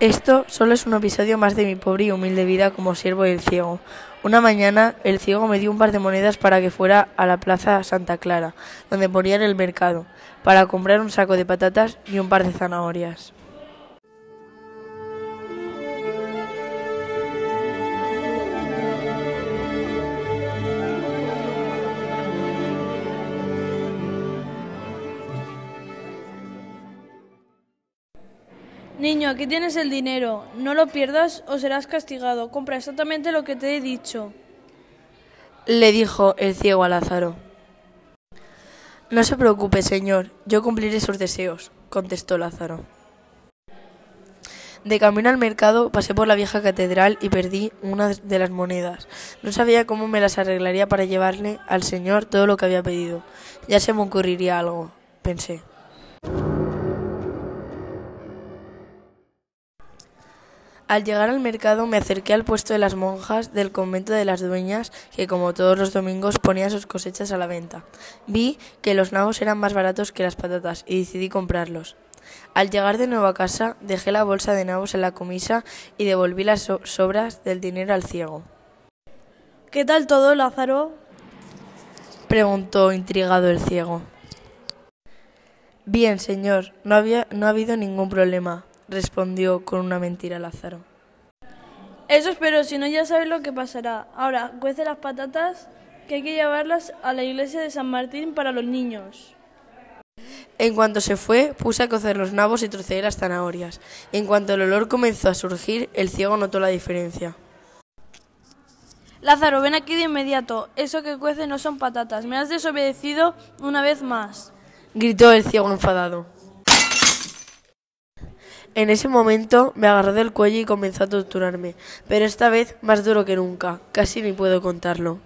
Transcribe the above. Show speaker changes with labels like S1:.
S1: Esto solo es un episodio más de mi pobre y humilde vida como siervo del ciego. Una mañana el ciego me dio un par de monedas para que fuera a la plaza Santa Clara, donde ponían el mercado, para comprar un saco de patatas y un par de zanahorias.
S2: Niño, aquí tienes el dinero. No lo pierdas o serás castigado. Compra exactamente lo que te he dicho.
S1: Le dijo el ciego a Lázaro. No se preocupe, señor, yo cumpliré sus deseos, contestó Lázaro. De camino al mercado pasé por la vieja catedral y perdí una de las monedas. No sabía cómo me las arreglaría para llevarle al señor todo lo que había pedido. Ya se me ocurriría algo, pensé. Al llegar al mercado me acerqué al puesto de las monjas del convento de las dueñas que como todos los domingos ponían sus cosechas a la venta. Vi que los nabos eran más baratos que las patatas y decidí comprarlos. Al llegar de nuevo a casa dejé la bolsa de nabos en la comisa y devolví las sobras del dinero al ciego.
S2: ¿Qué tal todo, Lázaro?
S1: preguntó intrigado el ciego. Bien, señor, no, había, no ha habido ningún problema respondió con una mentira Lázaro.
S2: Eso espero, si no ya sabes lo que pasará. Ahora, cuece las patatas, que hay que llevarlas a la iglesia de San Martín para los niños.
S1: En cuanto se fue, puse a cocer los nabos y troceé las zanahorias. En cuanto el olor comenzó a surgir, el ciego notó la diferencia.
S2: Lázaro, ven aquí de inmediato. Eso que cuece no son patatas. Me has desobedecido una vez más.
S1: Gritó el ciego enfadado. En ese momento me agarró del cuello y comenzó a torturarme, pero esta vez más duro que nunca, casi ni puedo contarlo.